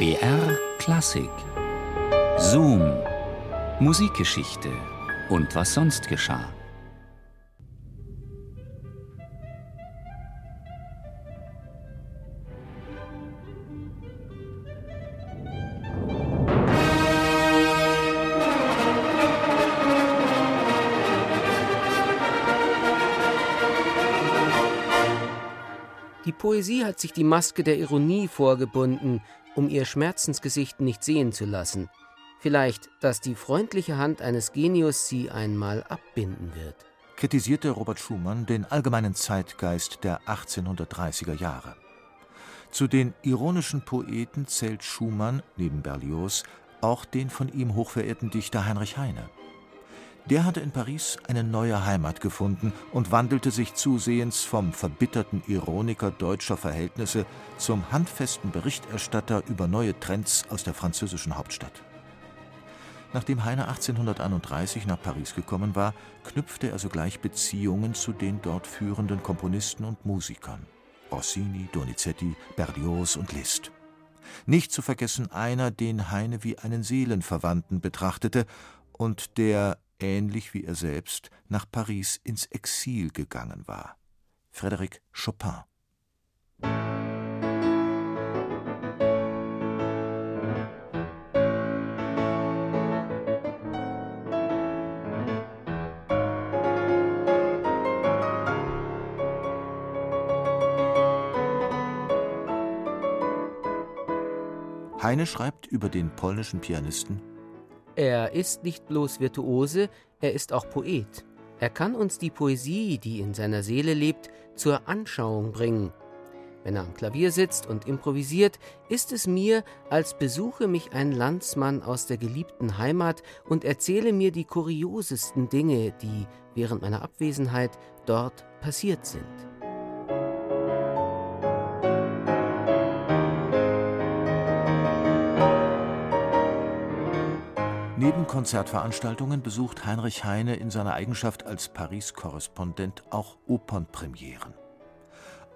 BR Klassik. Zoom. Musikgeschichte. Und was sonst geschah. Poesie hat sich die Maske der Ironie vorgebunden, um ihr Schmerzensgesicht nicht sehen zu lassen. Vielleicht, dass die freundliche Hand eines Genius sie einmal abbinden wird. Kritisierte Robert Schumann den allgemeinen Zeitgeist der 1830er Jahre. Zu den ironischen Poeten zählt Schumann neben Berlioz auch den von ihm hochverehrten Dichter Heinrich Heine. Der hatte in Paris eine neue Heimat gefunden und wandelte sich zusehends vom verbitterten Ironiker deutscher Verhältnisse zum handfesten Berichterstatter über neue Trends aus der französischen Hauptstadt. Nachdem Heine 1831 nach Paris gekommen war, knüpfte er sogleich Beziehungen zu den dort führenden Komponisten und Musikern Rossini, Donizetti, Berlioz und Liszt. Nicht zu vergessen einer, den Heine wie einen Seelenverwandten betrachtete und der ähnlich wie er selbst, nach Paris ins Exil gegangen war. Frédéric Chopin. Heine schreibt über den polnischen Pianisten er ist nicht bloß Virtuose, er ist auch Poet. Er kann uns die Poesie, die in seiner Seele lebt, zur Anschauung bringen. Wenn er am Klavier sitzt und improvisiert, ist es mir, als besuche mich ein Landsmann aus der geliebten Heimat und erzähle mir die kuriosesten Dinge, die während meiner Abwesenheit dort passiert sind. Neben Konzertveranstaltungen besucht Heinrich Heine in seiner Eigenschaft als Paris-Korrespondent auch Opernpremieren.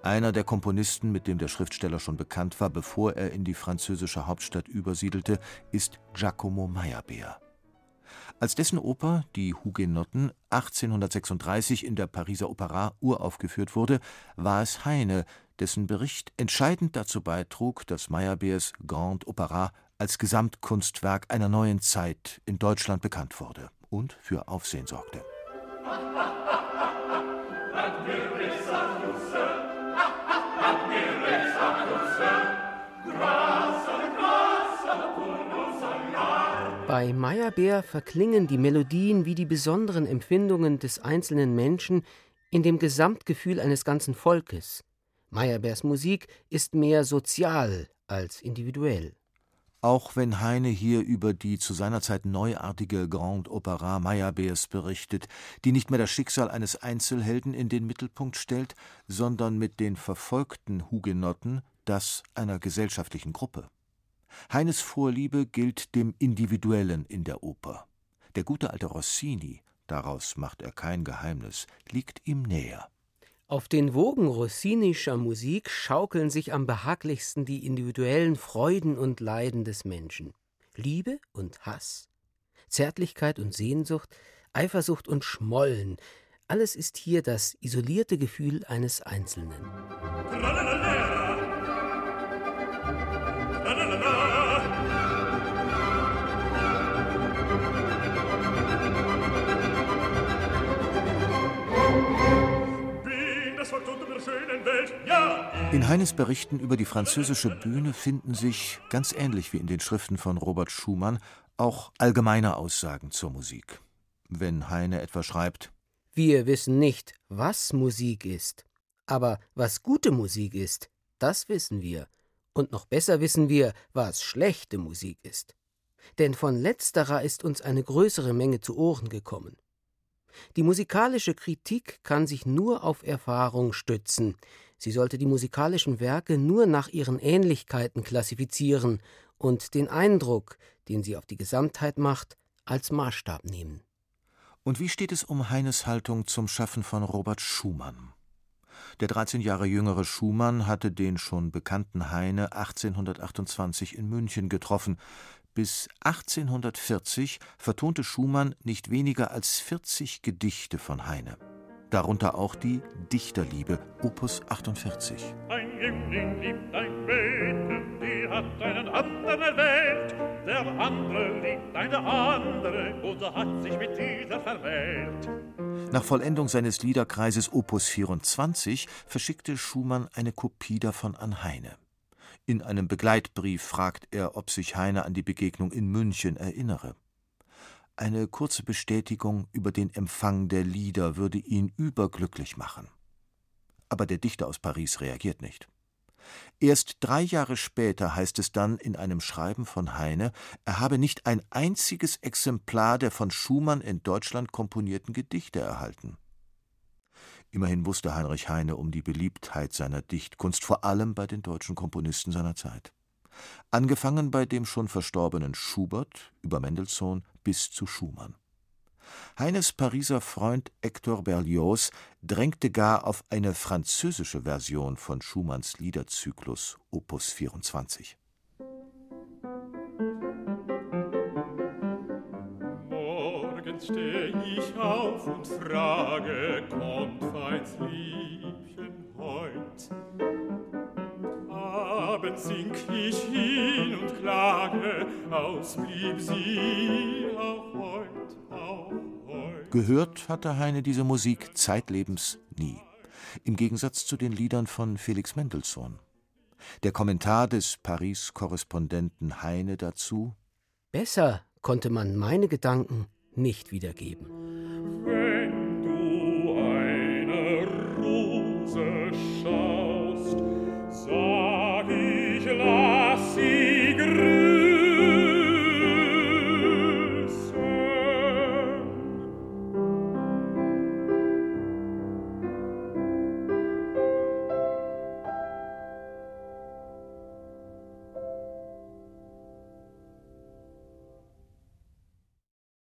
Einer der Komponisten, mit dem der Schriftsteller schon bekannt war, bevor er in die französische Hauptstadt übersiedelte, ist Giacomo Meyerbeer. Als dessen Oper Die Hugenotten 1836 in der Pariser Opera uraufgeführt wurde, war es Heine, dessen Bericht entscheidend dazu beitrug, dass Meyerbeers Grand Opera als Gesamtkunstwerk einer neuen Zeit in Deutschland bekannt wurde und für Aufsehen sorgte. Bei Meyerbeer verklingen die Melodien wie die besonderen Empfindungen des einzelnen Menschen in dem Gesamtgefühl eines ganzen Volkes. Meyerbeers Musik ist mehr sozial als individuell. Auch wenn Heine hier über die zu seiner Zeit neuartige Grande Opera Meyerbeers berichtet, die nicht mehr das Schicksal eines Einzelhelden in den Mittelpunkt stellt, sondern mit den verfolgten Hugenotten das einer gesellschaftlichen Gruppe. Heines Vorliebe gilt dem Individuellen in der Oper. Der gute alte Rossini, daraus macht er kein Geheimnis, liegt ihm näher. Auf den Wogen rossinischer Musik schaukeln sich am behaglichsten die individuellen Freuden und Leiden des Menschen. Liebe und Hass, Zärtlichkeit und Sehnsucht, Eifersucht und Schmollen, alles ist hier das isolierte Gefühl eines Einzelnen. In Heines Berichten über die französische Bühne finden sich, ganz ähnlich wie in den Schriften von Robert Schumann, auch allgemeine Aussagen zur Musik. Wenn Heine etwa schreibt: Wir wissen nicht, was Musik ist, aber was gute Musik ist, das wissen wir. Und noch besser wissen wir, was schlechte Musik ist. Denn von letzterer ist uns eine größere Menge zu Ohren gekommen. Die musikalische Kritik kann sich nur auf Erfahrung stützen. Sie sollte die musikalischen Werke nur nach ihren Ähnlichkeiten klassifizieren und den Eindruck, den sie auf die Gesamtheit macht, als Maßstab nehmen. Und wie steht es um Heines Haltung zum Schaffen von Robert Schumann? Der 13 Jahre jüngere Schumann hatte den schon bekannten Heine 1828 in München getroffen. Bis 1840 vertonte Schumann nicht weniger als 40 Gedichte von Heine. Darunter auch die Dichterliebe, Opus 48. Ein Jüngling liebt ein Mädchen, die hat einen anderen erwählt. Der andere liebt eine andere, und hat sich mit dieser verwählt. Nach Vollendung seines Liederkreises Opus 24 verschickte Schumann eine Kopie davon an Heine. In einem Begleitbrief fragt er, ob sich Heine an die Begegnung in München erinnere. Eine kurze Bestätigung über den Empfang der Lieder würde ihn überglücklich machen. Aber der Dichter aus Paris reagiert nicht. Erst drei Jahre später heißt es dann in einem Schreiben von Heine, er habe nicht ein einziges Exemplar der von Schumann in Deutschland komponierten Gedichte erhalten. Immerhin wusste Heinrich Heine um die Beliebtheit seiner Dichtkunst, vor allem bei den deutschen Komponisten seiner Zeit. Angefangen bei dem schon verstorbenen Schubert über Mendelssohn bis zu Schumann. Heines Pariser Freund Hector Berlioz drängte gar auf eine französische Version von Schumanns Liederzyklus Opus 24. Morgens steh ich auf und frage, kommt feins Liebchen heut? Abends sink ich hin und klage, ausblieb sie auch heut, auch heut. Gehört hatte Heine diese Musik zeitlebens nie. Im Gegensatz zu den Liedern von Felix Mendelssohn. Der Kommentar des Paris-Korrespondenten Heine dazu: Besser konnte man meine Gedanken nicht wiedergeben.